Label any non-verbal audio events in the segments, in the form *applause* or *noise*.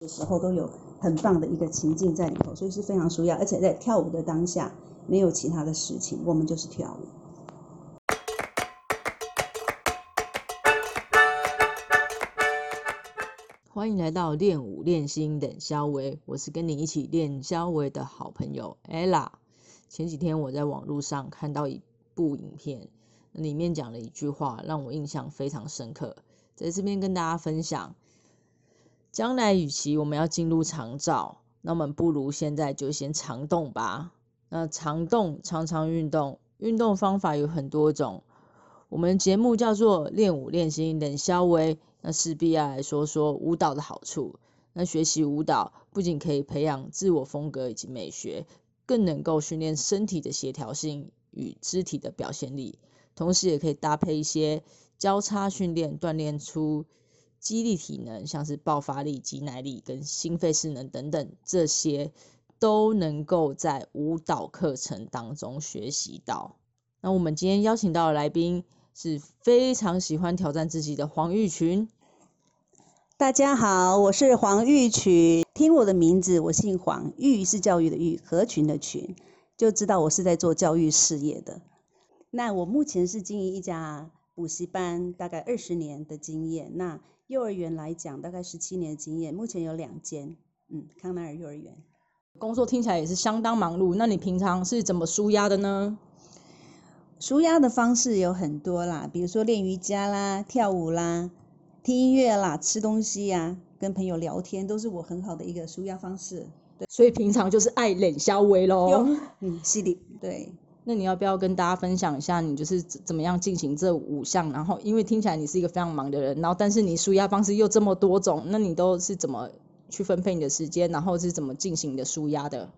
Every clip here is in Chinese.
的时候都有很棒的一个情境在里头，所以是非常舒压，而且在跳舞的当下没有其他的事情，我们就是跳舞。欢迎来到练舞练心冷肖维，我是跟你一起练肖维的好朋友 ella。前几天我在网络上看到一部影片，里面讲了一句话，让我印象非常深刻，在这边跟大家分享。将来与其我们要进入长照，那么不如现在就先长动吧。那长动常常运动，运动方法有很多种。我们节目叫做练舞练心冷肖维。那势必要来说说舞蹈的好处。那学习舞蹈不仅可以培养自我风格以及美学，更能够训练身体的协调性与肢体的表现力，同时也可以搭配一些交叉训练，锻炼出肌力体能，像是爆发力、肌耐力跟心肺势能等等，这些都能够在舞蹈课程当中学习到。那我们今天邀请到的来宾。是非常喜欢挑战自己的黄玉群。大家好，我是黄玉群。听我的名字，我姓黄，玉是教育的玉，合群的群，就知道我是在做教育事业的。那我目前是经营一家补习班，大概二十年的经验。那幼儿园来讲，大概十七年的经验，目前有两间，嗯，康奈尔幼儿园。工作听起来也是相当忙碌。那你平常是怎么舒压的呢？舒压的方式有很多啦，比如说练瑜伽啦、跳舞啦、听音乐啦、吃东西呀、跟朋友聊天，都是我很好的一个舒压方式。对，所以平常就是爱冷消微喽。嗯，是的，对。那你要不要跟大家分享一下，你就是怎么样进行这五项？然后，因为听起来你是一个非常忙的人，然后但是你舒压方式又这么多种，那你都是怎么去分配你的时间，然后是怎么进行你的舒压的？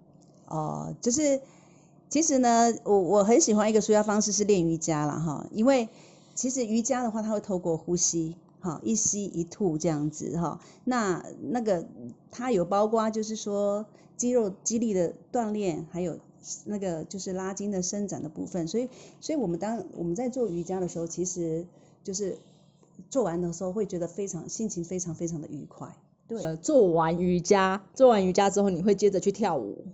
哦，就是。其实呢，我我很喜欢一个舒压方式是练瑜伽了哈，因为其实瑜伽的话，它会透过呼吸，哈，一吸一吐这样子哈，那那个它有包括就是说肌肉肌力的锻炼，还有那个就是拉筋的伸展的部分，所以所以我们当我们在做瑜伽的时候，其实就是做完的时候会觉得非常心情非常非常的愉快。对，做完瑜伽，做完瑜伽之后，你会接着去跳舞。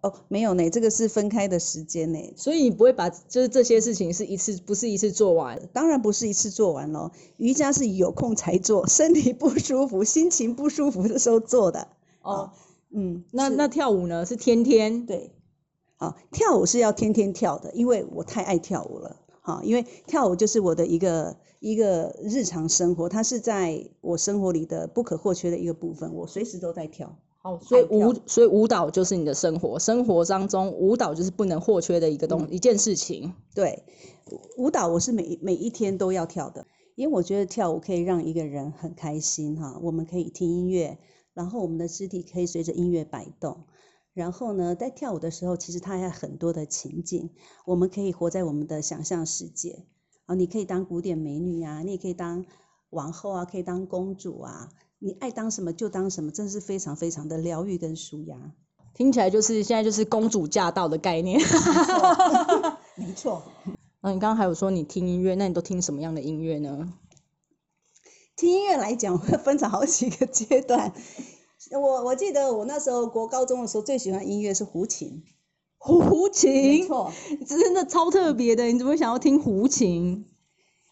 哦，没有呢，这个是分开的时间呢，所以你不会把就是这些事情是一次，不是一次做完，当然不是一次做完咯。瑜伽是有空才做，身体不舒服、心情不舒服的时候做的。哦，嗯，那那跳舞呢？是天天？对，好，跳舞是要天天跳的，因为我太爱跳舞了。哈，因为跳舞就是我的一个一个日常生活，它是在我生活里的不可或缺的一个部分，我随时都在跳。哦，所以舞，所以舞蹈就是你的生活，生活当中舞蹈就是不能或缺的一个东一件事情。对，舞蹈我是每每一天都要跳的，因为我觉得跳舞可以让一个人很开心哈。我们可以听音乐，然后我们的肢体可以随着音乐摆动，然后呢，在跳舞的时候，其实它还有很多的情景，我们可以活在我们的想象世界啊。你可以当古典美女啊，你也可以当王后啊，可以当公主啊。你爱当什么就当什么，真是非常非常的疗愈跟舒压。听起来就是现在就是公主驾到的概念。没错。那你刚刚还有说你听音乐，那你都听什么样的音乐呢？听音乐来讲，会分成好几个阶段。我我记得我那时候国高中的时候，最喜欢音乐是胡琴。*laughs* 胡琴？没错，*laughs* 真的超特别的。你怎么会想要听胡琴？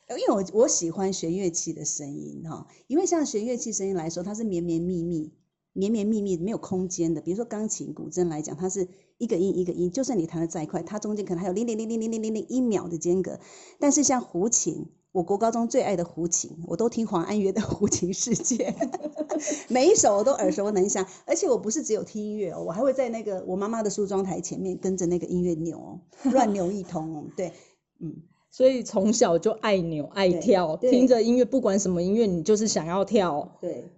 因为我我喜欢弦乐器的声音哈，因为像弦乐器声音来说，它是绵绵密密、绵绵密密没有空间的。比如说钢琴、古筝来讲，它是一个音一个音，就算你弹的再快，它中间可能还有零点零零零零零零一秒的间隔。但是像胡琴，我国高中最爱的胡琴，我都听黄安约的《胡琴世界》，*laughs* 每一首我都耳熟能详。而且我不是只有听音乐哦，我还会在那个我妈妈的梳妆台前面跟着那个音乐扭哦，乱 *laughs* 扭一通哦。对，嗯。所以从小就爱扭爱跳，听着音乐，不管什么音乐，你就是想要跳。对，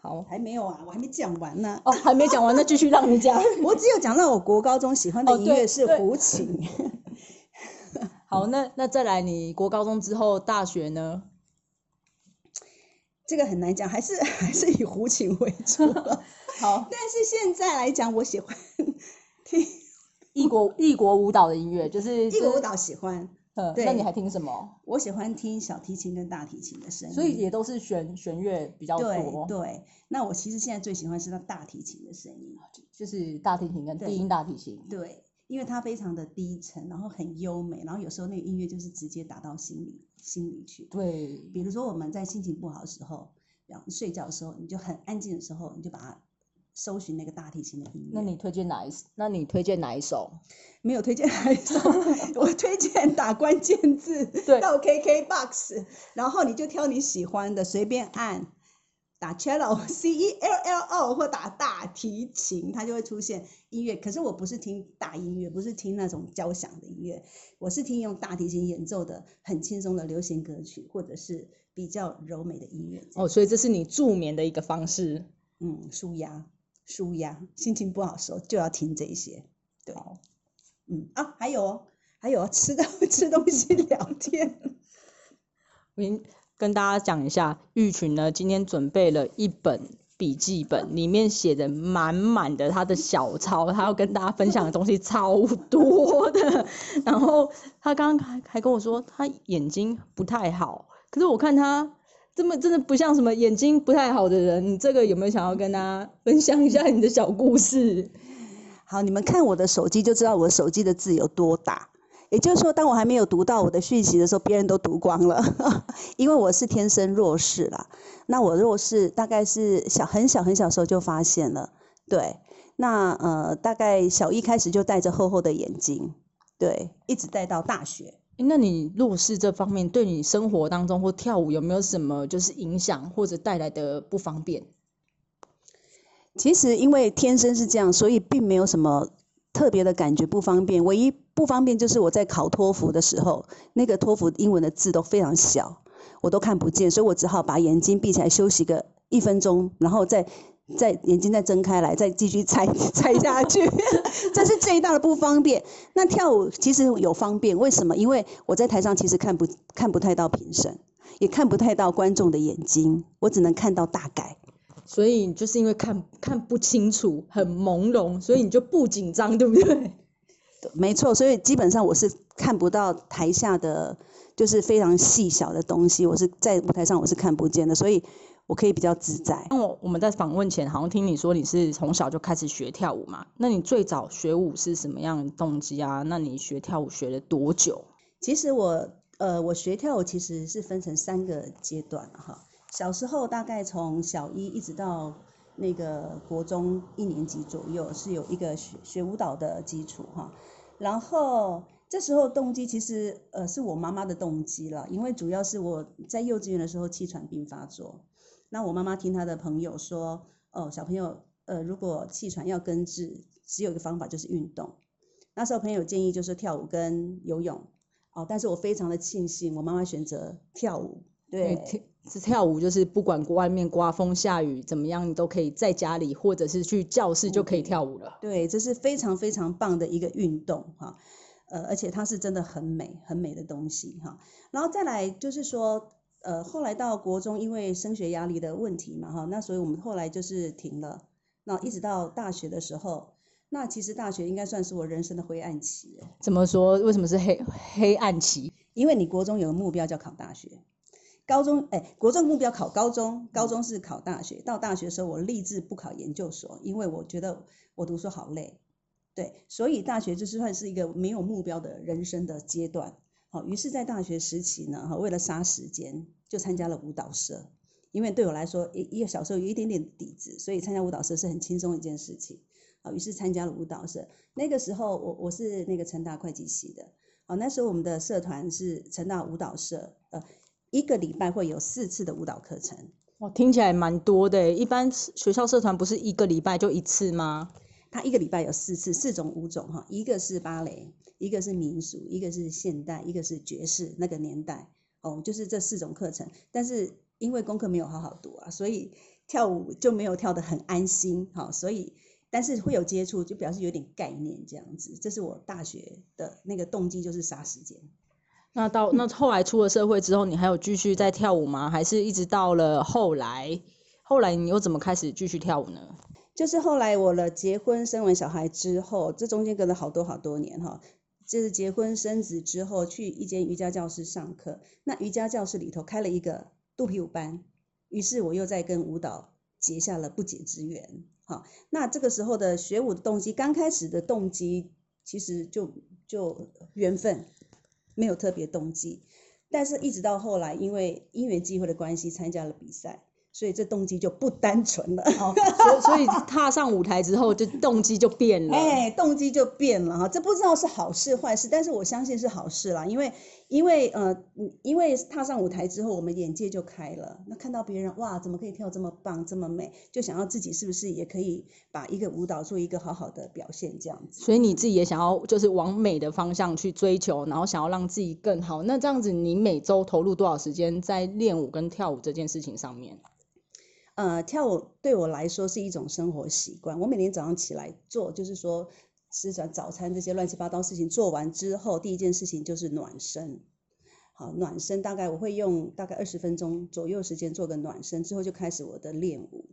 好，还没有啊，我还没讲完呢。哦，还没讲完，那继续让你讲。*laughs* 我只有讲到我国高中喜欢的音乐是胡琴。好，那那再来，你国高中之后大学呢？这个很难讲，还是 *laughs* 还是以胡琴为主。*laughs* 好，但是现在来讲，我喜欢听异国异国舞蹈的音乐，就是异国舞蹈喜欢。嗯，那你还听什么？我喜欢听小提琴跟大提琴的声音，所以也都是弦弦乐比较对多，对。那我其实现在最喜欢是那大提琴的声音，就是大提琴跟低音大提琴。对，因为它非常的低沉，然后很优美，然后有时候那个音乐就是直接打到心里心里去。对，比如说我们在心情不好的时候，然后睡觉的时候，你就很安静的时候，你就把它搜寻那个大提琴的音乐。那你推荐哪一？那你推荐哪一首？*laughs* 没有推荐哪一首？*laughs* 我推荐打关键字对到 KKBOX，然后你就挑你喜欢的，随便按。打 cello *laughs* C E L L O 或打大提琴，它就会出现音乐。可是我不是听大音乐，不是听那种交响的音乐，我是听用大提琴演奏的很轻松的流行歌曲，或者是比较柔美的音乐。哦，所以这是你助眠的一个方式。嗯，舒压，舒压，心情不好的时候就要听这些。对，好嗯啊，还有哦，还有哦吃到 *laughs* 吃东西聊天。我先跟大家讲一下，玉群呢今天准备了一本笔记本，里面写的满满的他的小抄，他要跟大家分享的东西超多的。然后他刚刚还还跟我说，他眼睛不太好，可是我看他这么真的不像什么眼睛不太好的人。你这个有没有想要跟大家分享一下你的小故事？好，你们看我的手机就知道我手机的字有多大。也就是说，当我还没有读到我的讯息的时候，别人都读光了，*laughs* 因为我是天生弱视啦。那我弱视大概是小很小很小时候就发现了，对。那呃，大概小一开始就戴着厚厚的眼镜，对，一直戴到大学。诶那你弱视这方面对你生活当中或跳舞有没有什么就是影响或者带来的不方便？其实因为天生是这样，所以并没有什么特别的感觉不方便。唯一不方便就是我在考托福的时候，那个托福英文的字都非常小，我都看不见，所以我只好把眼睛闭起来休息个一分钟，然后再再眼睛再睁开来，再继续猜猜下去。*laughs* 这是最大的不方便。那跳舞其实有方便，为什么？因为我在台上其实看不看不太到评审，也看不太到观众的眼睛，我只能看到大概。所以就是因为看看不清楚，很朦胧，所以你就不紧张，对不对？*laughs* 没错，所以基本上我是看不到台下的就是非常细小的东西，我是在舞台上我是看不见的，所以我可以比较自在。那我我们在访问前好像听你说你是从小就开始学跳舞嘛？那你最早学舞是什么样的动机啊？那你学跳舞学了多久？其实我呃，我学跳舞其实是分成三个阶段哈。小时候大概从小一一直到那个国中一年级左右，是有一个学学舞蹈的基础哈。然后这时候动机其实呃是我妈妈的动机了，因为主要是我在幼稚园的时候气喘病发作，那我妈妈听她的朋友说，哦小朋友呃如果气喘要根治，只有一个方法就是运动。那时候朋友建议就是跳舞跟游泳，哦，但是我非常的庆幸我妈妈选择跳舞，对。跳是跳舞，就是不管外面刮风下雨怎么样，你都可以在家里或者是去教室就可以跳舞了。对，这是非常非常棒的一个运动哈，呃，而且它是真的很美很美的东西哈。然后再来就是说，呃，后来到国中，因为升学压力的问题嘛哈，那所以我们后来就是停了。那一直到大学的时候，那其实大学应该算是我人生的灰暗期，怎么说？为什么是黑黑暗期？因为你国中有个目标叫考大学。高中哎，国中目标考高中，高中是考大学。到大学的时候，我立志不考研究所，因为我觉得我读书好累。对，所以大学就是算是一个没有目标的人生的阶段。好，于是，在大学时期呢，哈，为了杀时间，就参加了舞蹈社。因为对我来说，一一个小时候有一点点底子，所以参加舞蹈社是很轻松一件事情。好，于是参加了舞蹈社。那个时候，我我是那个成大会计系的。好，那时候我们的社团是成大舞蹈社，呃。一个礼拜会有四次的舞蹈课程，哇，听起来蛮多的。一般学校社团不是一个礼拜就一次吗？它一个礼拜有四次，四种舞种哈，一个是芭蕾，一个是民俗，一个是现代，一个是爵士。那个年代哦，就是这四种课程。但是因为功课没有好好读啊，所以跳舞就没有跳得很安心哈。所以但是会有接触，就表示有点概念这样子。这是我大学的那个动机，就是杀时间。那到那后来出了社会之后，你还有继续在跳舞吗？还是一直到了后来，后来你又怎么开始继续跳舞呢？就是后来我了结婚生完小孩之后，这中间隔了好多好多年哈。就是结婚生子之后去一间瑜伽教室上课，那瑜伽教室里头开了一个肚皮舞班，于是我又在跟舞蹈结下了不解之缘。好，那这个时候的学舞的动机，刚开始的动机其实就就缘分，没有特别动机，但是一直到后来，因为因缘机会的关系，参加了比赛。所以这动机就不单纯了，哦，所所以踏上舞台之后，就动机就变了，哎，动机就变了哈，这不知道是好事坏事，但是我相信是好事啦，因为因为呃，因为踏上舞台之后，我们眼界就开了，那看到别人哇，怎么可以跳这么棒，这么美，就想要自己是不是也可以把一个舞蹈做一个好好的表现这样子，所以你自己也想要就是往美的方向去追求，然后想要让自己更好，那这样子你每周投入多少时间在练舞跟跳舞这件事情上面？呃，跳舞对我来说是一种生活习惯。我每天早上起来做，就是说吃早早餐这些乱七八糟事情做完之后，第一件事情就是暖身。好，暖身大概我会用大概二十分钟左右时间做个暖身，之后就开始我的练舞。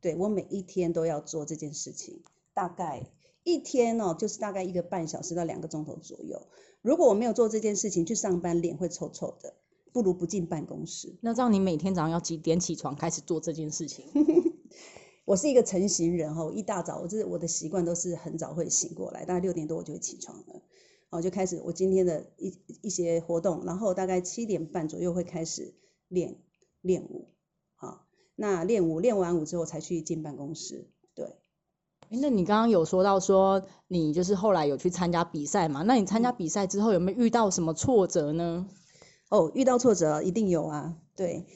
对我每一天都要做这件事情，大概一天哦，就是大概一个半小时到两个钟头左右。如果我没有做这件事情，去上班脸会臭臭的。不如不进办公室。那这样你每天早上要几点起床开始做这件事情？*laughs* 我是一个成型人哈，一大早我这我的习惯都是很早会醒过来，大概六点多我就会起床了，我就开始我今天的一一些活动，然后大概七点半左右会开始练练舞，好，那练舞练完舞之后才去进办公室。对，那你刚刚有说到说你就是后来有去参加比赛嘛？那你参加比赛之后有没有遇到什么挫折呢？哦，遇到挫折一定有啊，对，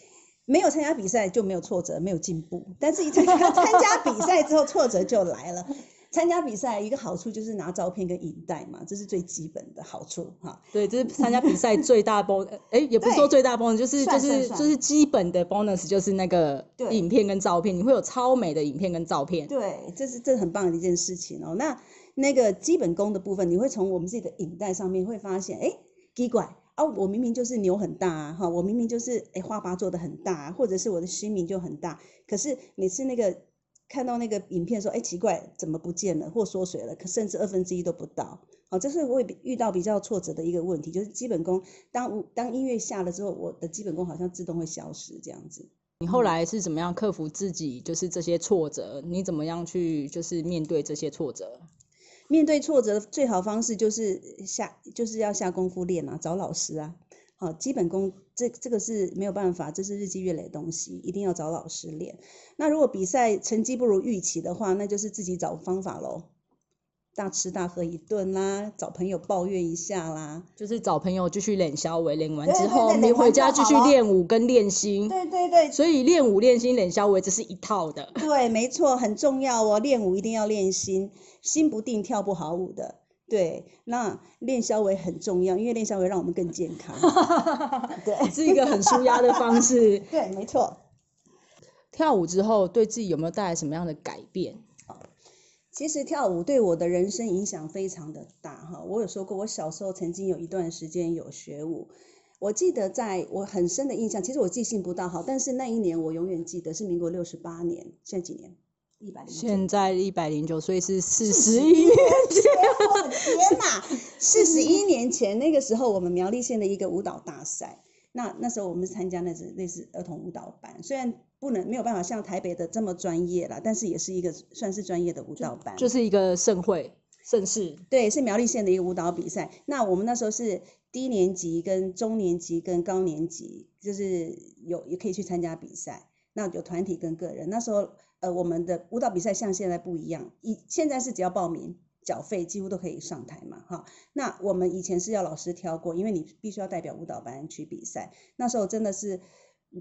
没有参加比赛就没有挫折，没有进步。但是一参加 *laughs* 参加比赛之后，挫折就来了。参加比赛一个好处就是拿照片跟影带嘛，这是最基本的好处哈。对，这是参加比赛最大 bonus，哎，也不是说最大 bonus，就是就是就是基本的 bonus，就是那个影片跟照片，你会有超美的影片跟照片。对，这是这很棒的一件事情哦。那那个基本功的部分，你会从我们自己的影带上面会发现，哎，奇怪。啊，我明明就是牛很大啊，哈，我明明就是哎花瓣做的很大，啊或者是我的心名就很大，可是每次那个看到那个影片说，哎奇怪，怎么不见了或缩水了，可甚至二分之一都不到，好，这是我遇到比较挫折的一个问题，就是基本功，当当音乐下了之后，我的基本功好像自动会消失这样子。你后来是怎么样克服自己就是这些挫折？你怎么样去就是面对这些挫折？面对挫折的最好方式就是下，就是要下功夫练啊，找老师啊。好，基本功这这个是没有办法，这是日积月累的东西，一定要找老师练。那如果比赛成绩不如预期的话，那就是自己找方法喽。大吃大喝一顿啦，找朋友抱怨一下啦，就是找朋友继续练消维，练完之后你回家继续练舞跟练心。对对对。所以练舞练心练消维这是一套的。对，没错，很重要哦。练舞一定要练心，心不定跳不好舞的。对，那练消维很重要，因为练消维让我们更健康。*laughs* 对，是一个很舒压的方式。对，没错。跳舞之后对自己有没有带来什么样的改变？其实跳舞对我的人生影响非常的大哈，我有说过，我小时候曾经有一段时间有学舞，我记得在我很深的印象，其实我记性不大好，但是那一年我永远记得是民国六十八年，现在几年？一百零现在一百零九，所以是四十一年前，我的天哪，四十一年前那个时候，我们苗栗县的一个舞蹈大赛。那那时候我们参加那是类似儿童舞蹈班，虽然不能没有办法像台北的这么专业啦，但是也是一个算是专业的舞蹈班，就是一个盛会盛事。对，是苗栗县的一个舞蹈比赛。那我们那时候是低年级、跟中年级、跟高年级，就是有也可以去参加比赛。那有团体跟个人。那时候呃，我们的舞蹈比赛像现在不一样，以现在是只要报名。缴费几乎都可以上台嘛，哈。那我们以前是要老师挑过，因为你必须要代表舞蹈班去比赛。那时候真的是，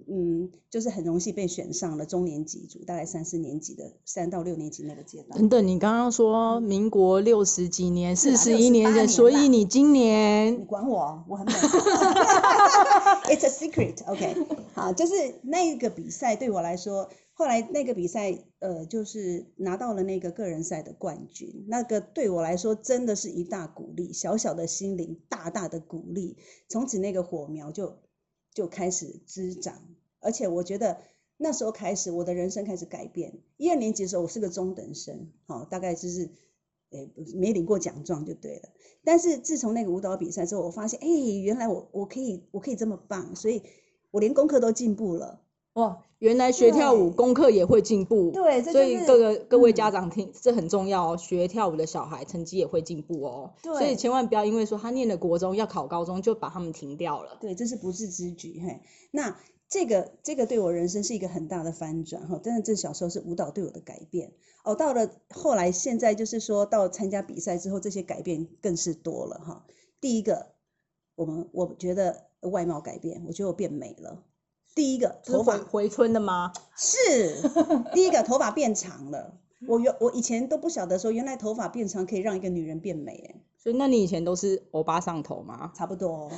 嗯，就是很荣幸被选上了中年级组，大概三四年级的三到六年级那个阶段。等等，你刚刚说民国六十几年、四十一年的，所以你今年你管我，我很美。*laughs* It's a secret, *laughs* OK。好，就是那个比赛对我来说。后来那个比赛，呃，就是拿到了那个个人赛的冠军，那个对我来说真的是一大鼓励，小小的心灵大大的鼓励。从此那个火苗就就开始滋长，而且我觉得那时候开始我的人生开始改变。一二年级的时候我是个中等生，哦，大概就是诶没领过奖状就对了。但是自从那个舞蹈比赛之后，我发现，哎，原来我我可以我可以这么棒，所以我连功课都进步了。哇，原来学跳舞功课也会进步。对，这所以各个各位嗯家长听，这很重要哦。学跳舞的小孩成绩也会进步哦。所以千万不要因为说他念了国中要考高中就把他们停掉了。对，这是不智之举。嘿，那这个这个对我人生是一个很大的翻转哈。真的，这小时候是舞蹈对我的改变哦。到了后来，现在就是说到参加比赛之后，这些改变更是多了哈。第一个，我们我觉得外貌改变，我觉得我变美了。第一个，是头发回回春的吗？是第一个，头发变长了。我原我以前都不晓得说，原来头发变长可以让一个女人变美，哎，所以那你以前都是欧巴上头吗？差不多、哦。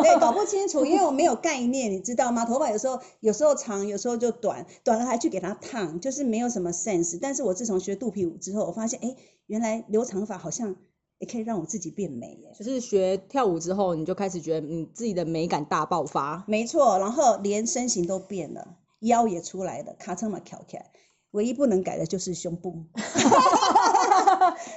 对，搞不清楚，因为我没有概念，你知道吗？头发有时候有时候长，有时候就短，短了还去给它烫，就是没有什么 sense。但是我自从学肚皮舞之后，我发现，哎，原来留长发好像也可以让我自己变美，耶。就是学跳舞之后，你就开始觉得你自己的美感大爆发。没错，然后连身形都变了，腰也出来了，卡称嘛翘起来。唯一不能改的就是胸部，*laughs*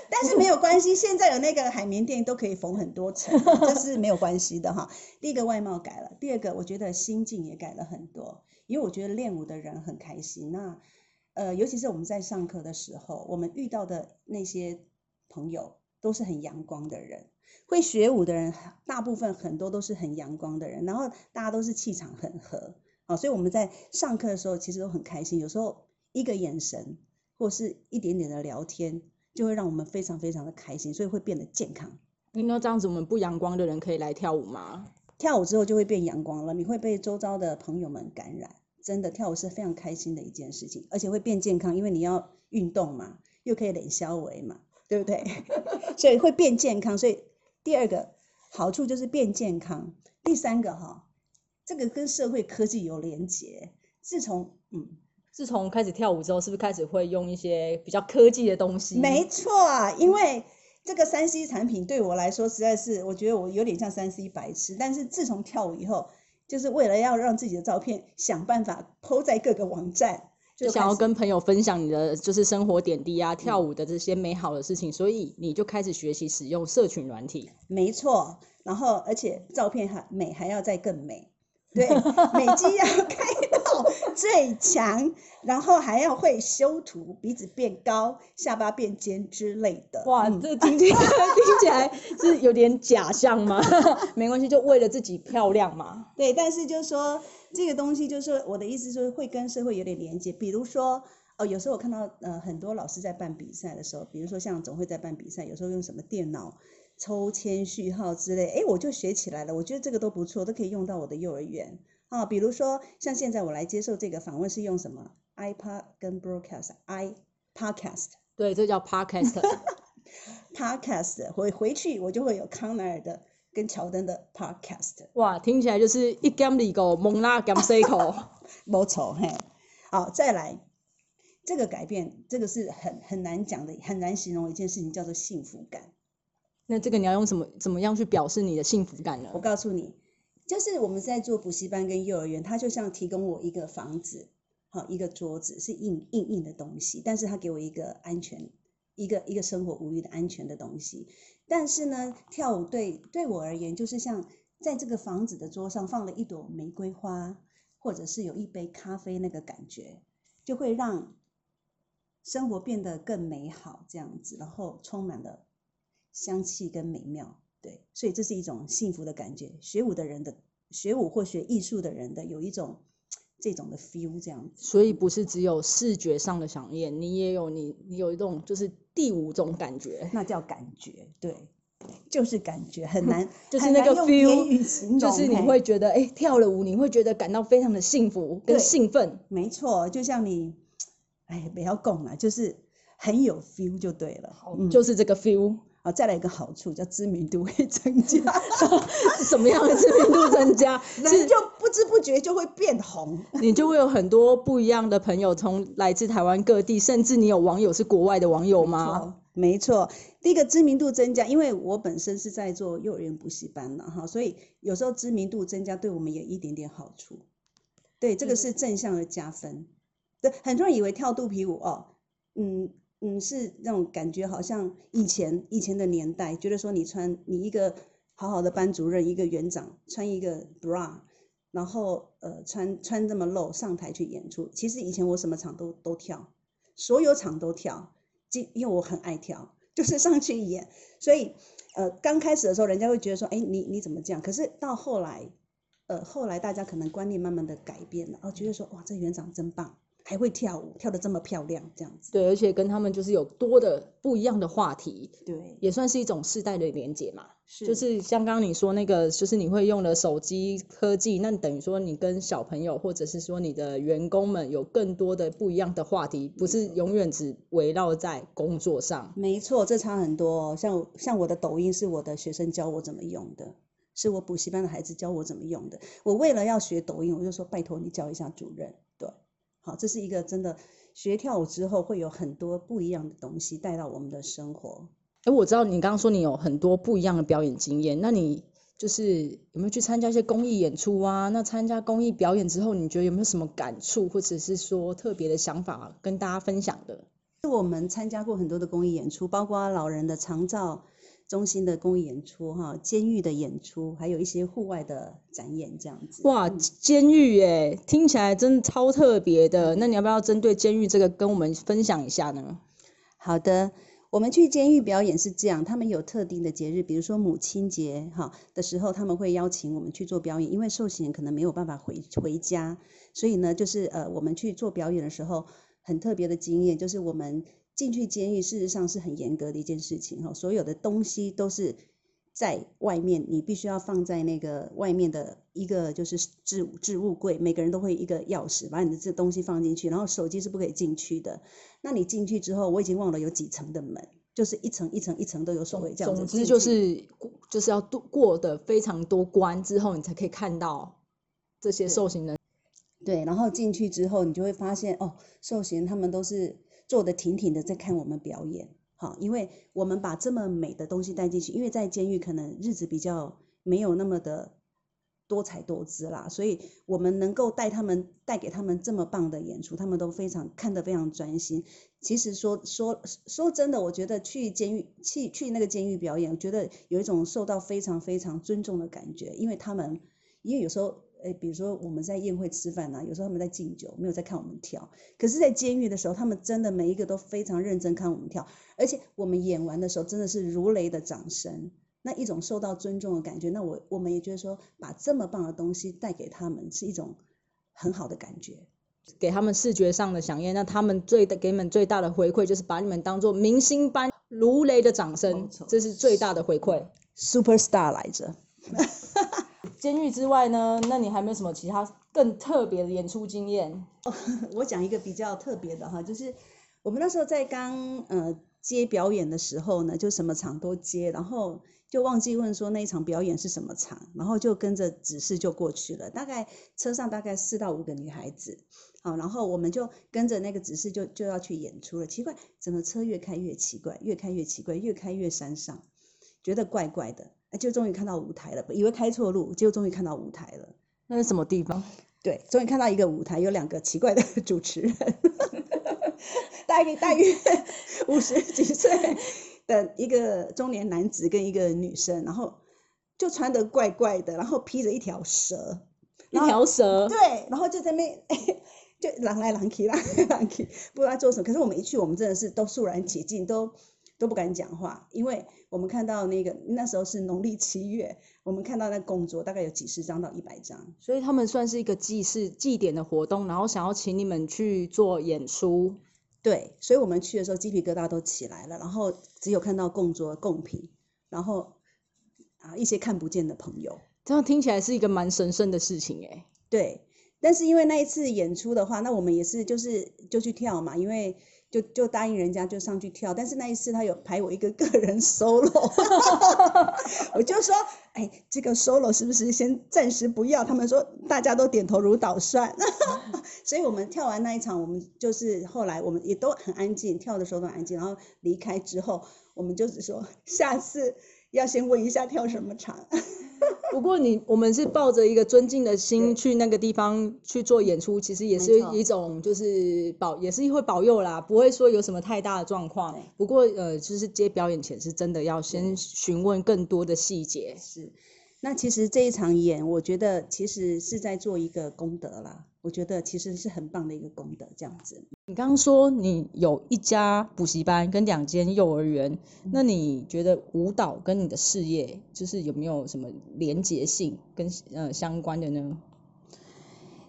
但是没有关系，现在有那个海绵垫都可以缝很多层，这是没有关系的哈。第一个外貌改了，第二个我觉得心境也改了很多，因为我觉得练舞的人很开心。那呃，尤其是我们在上课的时候，我们遇到的那些朋友都是很阳光的人，会学舞的人大部分很多都是很阳光的人，然后大家都是气场很和啊，所以我们在上课的时候其实都很开心，有时候一个眼神或是一点点的聊天，就会让我们非常非常的开心，所以会变得健康。听到这样子，我们不阳光的人可以来跳舞吗？跳舞之后就会变阳光了，你会被周遭的朋友们感染。真的，跳舞是非常开心的一件事情，而且会变健康，因为你要运动嘛，又可以冷消维嘛，对不对？*laughs* 所以会变健康。所以第二个好处就是变健康。第三个哈，这个跟社会科技有连结。自从嗯，自从开始跳舞之后，是不是开始会用一些比较科技的东西？没错啊，因为这个三 C 产品对我来说实在是，我觉得我有点像三 C 白痴。但是自从跳舞以后，就是为了要让自己的照片想办法 PO 在各个网站，就想要跟朋友分享你的就是生活点滴啊，跳舞的这些美好的事情，所以你就开始学习使用社群软体。没错，然后而且照片还美还要再更美，对，美肌要 *laughs* 开到最强，然后还要会修图，鼻子变高，下巴变尖之类的。哇，嗯这听起来 *laughs* 听起来是有点假象吗？*laughs* 没关系，就为了自己漂亮嘛。对，但是就是说这个东西，就是说我的意思，就是会跟社会有点连接。比如说，哦，有时候我看到呃很多老师在办比赛的时候，比如说像总会在办比赛，有时候用什么电脑抽签序号之类，哎，我就学起来了。我觉得这个都不错，都可以用到我的幼儿园啊。比如说像现在我来接受这个访问是用什么 iPad 跟 Broadcast，i Podcast。对，这叫 podcast。*laughs* Podcast 回回去我就会有康奈尔的跟乔登的 Podcast。哇，听起来就是一 gam 里狗蒙拉 gam C 口。*laughs* 没错，嘿，好，再来，这个改变，这个是很很难讲的，很难形容一件事情，叫做幸福感。那这个你要用什么怎么样去表示你的幸福感呢我？告诉你，就是我们在做补习班跟幼儿园，他就像提供我一个房子，好，一个桌子是硬硬硬的东西，但是他给我一个安全，一个一个生活无虞的安全的东西。但是呢，跳舞对对我而言，就是像在这个房子的桌上放了一朵玫瑰花，或者是有一杯咖啡，那个感觉就会让生活变得更美好，这样子，然后充满了香气跟美妙。对，所以这是一种幸福的感觉。学舞的人的学舞或学艺术的人的有一种这种的 feel 这样子。所以不是只有视觉上的响应，你也有你你有一种就是第五种感觉，那叫感觉，对，就是感觉很难，*laughs* 就是那个 feel，就是你嘿会觉得哎、跳了舞，你会觉得感到非常的幸福跟对兴奋。没错，就像你，哎，不要供了，就是很有 feel 就对了。嗯，就是这个 feel，好，再来一个好处叫知名度会增加，*laughs* 是什么样的知名度增加？*laughs* 人就不知不觉就会变红。你就会有很多不一样的朋友，从来自台湾各地，甚至你有网友是国外的网友吗？没错。第一个知名度增加，因为我本身是在做幼儿园补习班嘛，哈，所以有时候知名度增加对我们有一点点好处。对，这个是正向的加分。对，很多人以为跳肚皮舞哦，嗯，嗯，是那种感觉，好像以前以前的年代，觉得说你穿你一个好好的班主任，一个园长穿一个 bra，然后呃穿穿这么露上台去演出。其实以前我什么场都都跳，所有场都跳，因因为我很爱跳，*laughs* 就是上去演。所以呃刚开始的时候，人家会觉得说，哎，你你怎么这样？可是到后来，呃后来大家可能观念慢慢的改变了，哦，觉得说，哇，这园长真棒。还会跳舞，跳得这么漂亮，这样子。对，而且跟他们就是有多的不一样的话题，对，也算是一种世代的连接嘛。是，就是像刚刚你说那个，就是你会用的手机科技，那等于说你跟小朋友或者是说你的员工们有更多的不一样的话题，不是永远只围绕在工作上。没错，这差很多。像像我的抖音是我的学生教我怎么用的，是我补习班的孩子教我怎么用的。我为了要学抖音，我就说拜托你教一下主任。对。好，这是一个真的学跳舞之后会有很多不一样的东西带到我们的生活。哎，我知道你刚刚说你有很多不一样的表演经验，那你就是有没有去参加一些公益演出啊？那参加公益表演之后，你觉得有没有什么感触，或者是说特别的想法跟大家分享的？是我们参加过很多的公益演出，包括老人的长照。中心的公益演出，哈，监狱的演出，还有一些户外的展演，这样子。哇，监狱耶，听起来真的超特别的。那你要不要针对监狱这个跟我们分享一下呢？好的，我们去监狱表演是这样，他们有特定的节日，比如说母亲节，哈的时候，他们会邀请我们去做表演，因为受刑人可能没有办法回回家，所以呢，就是呃，我们去做表演的时候，很特别的经验，就是我们。进去监狱，事实上是很严格的一件事情哈，所有的东西都是在外面，你必须要放在那个外面的一个就是置置物柜，每个人都会一个钥匙把你的这东西放进去，然后手机是不可以进去的。那你进去之后，我已经忘了有几层的门，就是一层一层一层都有所谓这样子。总之就是就是要度过的非常多关之后，你才可以看到这些受刑人。对，然后进去之后，你就会发现哦，受刑他们都是。坐的挺挺的在看我们表演，好，因为我们把这么美的东西带进去，因为在监狱可能日子比较没有那么的多彩多姿啦，所以我们能够带他们带给他们这么棒的演出，他们都非常看得非常专心。其实说说说真的，我觉得去监狱去去那个监狱表演，我觉得有一种受到非常非常尊重的感觉，因为他们因为有时候。哎，比如说我们在宴会吃饭呐，有时候他们在敬酒，没有在看我们跳。可是，在监狱的时候，他们真的每一个都非常认真看我们跳，而且我们演完的时候，真的是如雷的掌声，那一种受到尊重的感觉。那我我们也觉得说，把这么棒的东西带给他们，是一种很好的感觉，给他们视觉上的响应。那他们最给你们最大的回馈，就是把你们当做明星般如雷的掌声，这是最大的回馈，super star 来着。*laughs* 监狱之外呢？那你还没有什么其他更特别的演出经验？*laughs* 我讲一个比较特别的哈，就是我们那时候在刚呃接表演的时候呢，就什么场都接，然后就忘记问说那一场表演是什么场，然后就跟着指示就过去了。大概车上大概四到五个女孩子，好，然后我们就跟着那个指示就就要去演出了。奇怪，怎么车越开越奇怪，越开越奇怪，越开越山上，觉得怪怪的。就终于看到舞台了，以为开错路，结果终于看到舞台了。那是什么地方？对，终于看到一个舞台，有两个奇怪的 *laughs* 主持人，大概大约 *laughs* 五十几岁的一个中年男子跟一个女生，然后就穿得怪怪的，然后披着一条蛇，一条蛇，对，然后就在那就狼来狼去，狼来狼去，不知道做什么。可是我们一去，我们真的是都肃然起敬，都。都不敢讲话，因为我们看到那个那时候是农历七月，我们看到那供桌大概有几十张到一百张，所以他们算是一个祭祀祭典的活动，然后想要请你们去做演出。对，所以我们去的时候鸡皮疙瘩都起来了，然后只有看到供桌供品，然后啊一些看不见的朋友，这样听起来是一个蛮神圣的事情哎。对，但是因为那一次演出的话，那我们也是就是就去跳嘛，因为。就就答应人家就上去跳，但是那一次他有排我一个个人 *laughs* solo，*laughs* 我就说，哎，这个 solo 是不是先暂时不要？他们说大家都点头如捣蒜，*laughs* 所以我们跳完那一场，我们就是后来我们也都很安静，跳的时候都很安静，然后离开之后，我们就是说下次要先问一下跳什么场。*laughs* 不过你我们是抱着一个尊敬的心去那个地方去做演出，其实也是一种就是保也是会保佑啦，不会说有什么太大的状况。不过呃，就是接表演前是真的要先询问更多的细节。是，那其实这一场演，我觉得其实是在做一个功德啦。我觉得其实是很棒的一个功德，这样子。你刚刚说你有一家补习班跟两间幼儿园，那你觉得舞蹈跟你的事业就是有没有什么连结性跟呃相关的呢？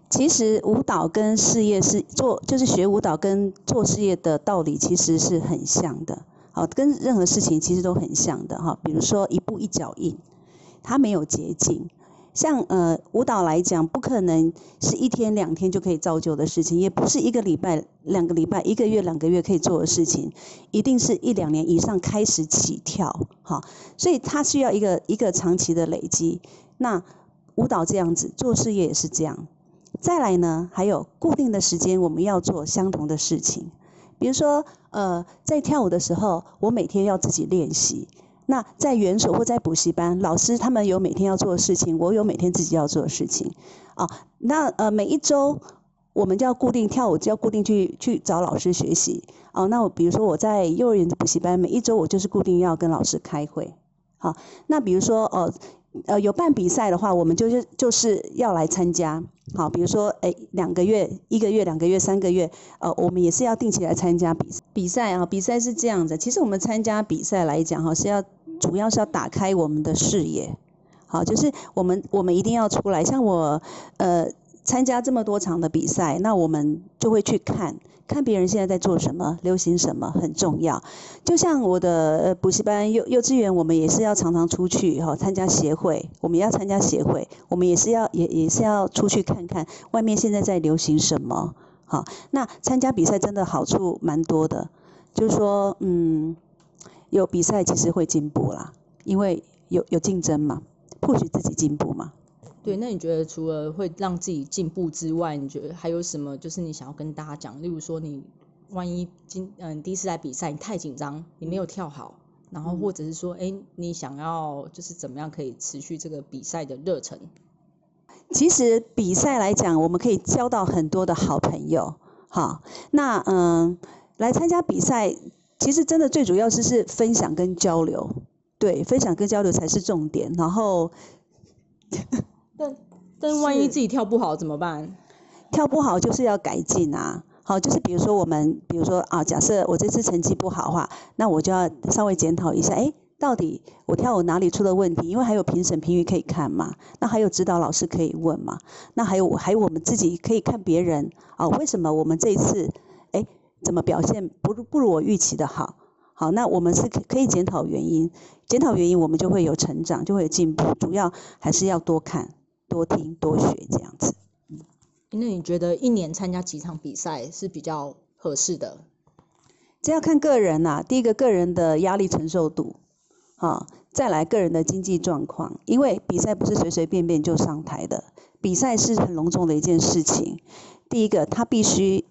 其实舞蹈跟事业是做，就是学舞蹈跟做事业的道理其实是很像的。好，跟任何事情其实都很像的哈。比如说一步一脚印，它没有捷径。像呃舞蹈来讲，不可能是一天两天就可以造就的事情，也不是一个礼拜、两个礼拜、一个月、两个月可以做的事情，一定是一两年以上开始起跳。哈，所以它需要一个一个长期的累积。那舞蹈这样子，做事业也是这样。再来呢，还有固定的时间，我们要做相同的事情。比如说，呃，在跳舞的时候，我每天要自己练习。那在园所或在补习班，老师他们有每天要做的事情，我有每天自己要做的事情。啊，那呃每一周我们就要固定跳舞，就要固定去去找老师学习。哦，那我比如说我在幼儿园的补习班，每一周我就是固定要跟老师开会。好，那比如说呃呃有办比赛的话，我们就是就是要来参加。好，比如说诶两个月、一个月、两个月、三个月，呃，我们也是要定期来参加比赛比赛啊。比赛是这样子，其实我们参加比赛来讲哈，是要主要是要打开我们的视野。好，就是我们我们一定要出来，像我呃参加这么多场的比赛，那我们就会去看看别人现在在做什么，流行什么很重要。就像我的呃补习班幼幼稚园，我们也是要常常出去哈、参加协会，我们要参加协会，我们也是要也也是要出去看看外面现在在流行什么。好，那参加比赛真的好处蛮多的，就是说嗯，有比赛其实会进步啦，因为有有竞争嘛，迫许自己进步嘛。对，那你觉得除了会让自己进步之外，你觉得还有什么就是你想要跟大家讲？例如说，你万一今嗯、第一次来比赛，你太紧张，你没有跳好，然后或者是说，哎、你想要就是怎么样可以持续这个比赛的热忱？其实比赛来讲，我们可以交到很多的好朋友。哈，那嗯，来参加比赛，其实真的最主要是是分享跟交流，对，分享跟交流才是重点。然后 *laughs* 但但万一自己跳不好怎么办？跳不好就是要改进啊。好，就是比如说我们，比如说啊，假设我这次成绩不好的话，那我就要稍微检讨一下，哎，到底我跳舞哪里出了问题？因为还有评审评语可以看嘛，那还有指导老师可以问嘛，那还有还有我们自己可以看别人啊，为什么我们这一次，哎，怎么表现不如不如我预期的好？好，那我们是可可以检讨原因，检讨原因，我们就会有成长，就会有进步。主要还是要多看、多听、多学这样子。那你觉得一年参加几场比赛是比较合适的？这要看个人呐、第一个，个人的压力承受度，啊，再来个人的经济状况，因为比赛不是随随便便就上台的，比赛是很隆重的一件事情。第一个，他必须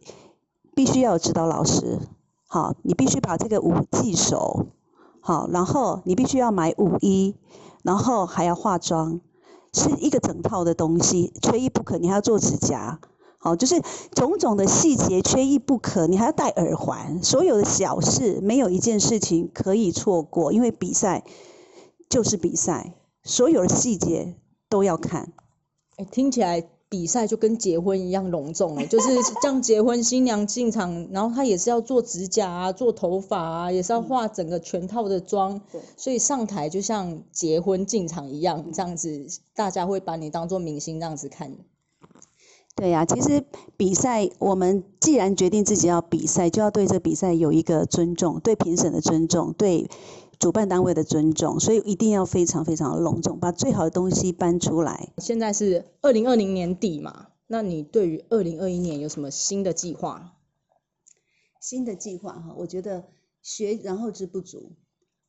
必须要有指导老师，好，你必须把这个舞记熟，好，然后你必须要买舞衣，然后还要化妆，是一个整套的东西，缺一不可。你还要做指甲，好，就是种种的细节缺一不可。你还要戴耳环，所有的小事没有一件事情可以错过，因为比赛就是比赛，所有的细节都要看。哎，听起来比赛就跟结婚一样隆重了，*laughs* 就是这样结婚，新娘进场，然后她也是要做指甲啊，做头发啊，也是要化整个全套的妆，对所以上台就像结婚进场一样，这样子大家会把你当做明星这样子看。对呀、其实比赛，我们既然决定自己要比赛，就要对这比赛有一个尊重，对评审的尊重，对主办单位的尊重，所以一定要非常非常的隆重，把最好的东西搬出来。现在是二零二零年底嘛，那你对于二零二一年有什么新的计划？新的计划哈，我觉得学然后知不足。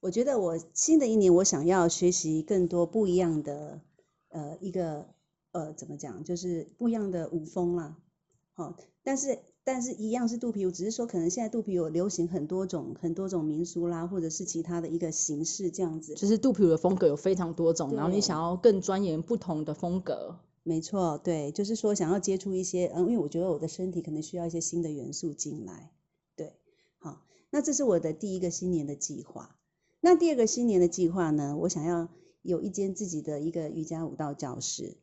我觉得我新的一年，我想要学习更多不一样的呃一个呃怎么讲，就是不一样的舞风啦。好、但是但是一样是肚皮舞，只是说可能现在肚皮舞流行很多种很多种民俗啦，或者是其他的一个形式这样子。就是肚皮舞的风格有非常多种，然后你想要更钻研不同的风格，没错，对，就是说想要接触一些，嗯，因为我觉得我的身体可能需要一些新的元素进来，对，好，那这是我的第一个新年的计划。那第二个新年的计划呢，我想要有一间自己的一个瑜伽舞蹈教室，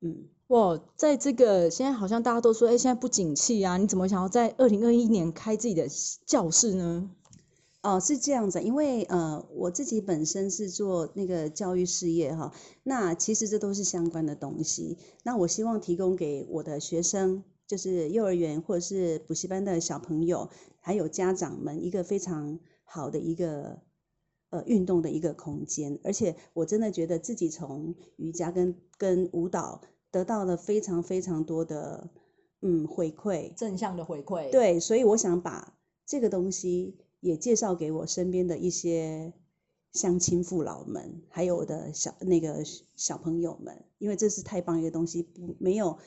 嗯，哇，在这个现在好像大家都说，哎，现在不景气啊，你怎么想要在二零二一年开自己的教室呢？哦，是这样子，因为呃，我自己本身是做那个教育事业哈，那其实这都是相关的东西。那我希望提供给我的学生，就是幼儿园或者是补习班的小朋友，还有家长们一个非常好的一个呃运动的一个空间。而且我真的觉得自己从瑜伽跟跟舞蹈得到了非常非常多的嗯回馈，正向的回馈，，对，所以我想把这个东西也介绍给我身边的一些乡亲父老们，还有我的小那个小朋友们，因为这是太棒一个东西，不没有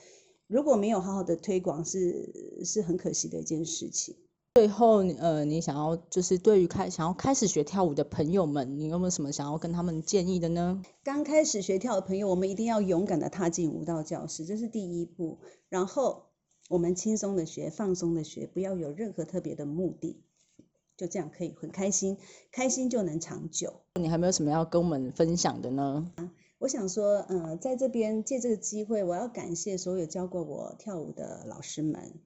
如果没有好好的推广是是很可惜的一件事情。最后，呃，你想要就是对于开想要开始学跳舞的朋友们，你有没有什么想要跟他们建议的呢？刚开始学跳的朋友，我们一定要勇敢的踏进舞蹈教室，这是第一步。然后我们轻松的学，放松的学，不要有任何特别的目的，就这样可以很开心，开心就能长久。你还没有什么要跟我们分享的呢？啊我想说，呃，在这边借这个机会，我要感谢所有教过我跳舞的老师们。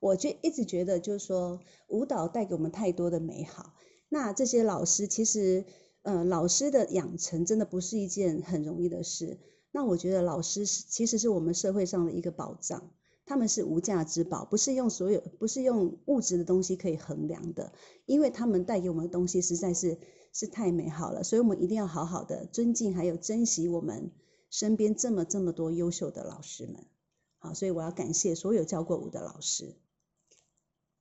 我就一直觉得，就是说，舞蹈带给我们太多的美好。那这些老师，其实，呃，老师的养成真的不是一件很容易的事。那我觉得老师是其实是我们社会上的一个宝藏，他们是无价之宝，不是用所有不是用物质的东西可以衡量的，因为他们带给我们的东西实在是是太美好了，所以我们一定要好好的尊敬还有珍惜我们身边这么这么多优秀的老师们。好，所以我要感谢所有教过舞的老师。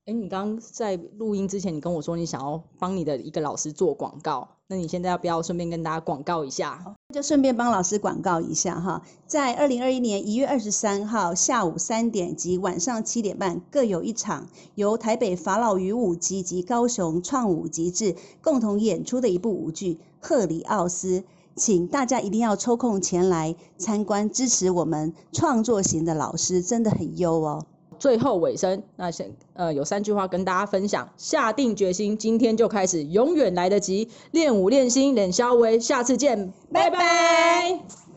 哎，你刚刚在录音之前，你跟我说你想要帮你的一个老师做广告，那你现在要不要顺便跟大家广告一下？就顺便帮老师广告一下哈，在二零二一年一月二十三号下午三点及晚上七点半各有一场，由台北法老语舞集及高雄创舞极致共同演出的一部舞剧《赫里奥斯》，请大家一定要抽空前来参观，支持我们创作型的老师，真的很优哦。最后尾声，那先呃有三句话跟大家分享：下定决心，今天就开始，永远来得及。练武练心，练肖威，下次见，拜拜。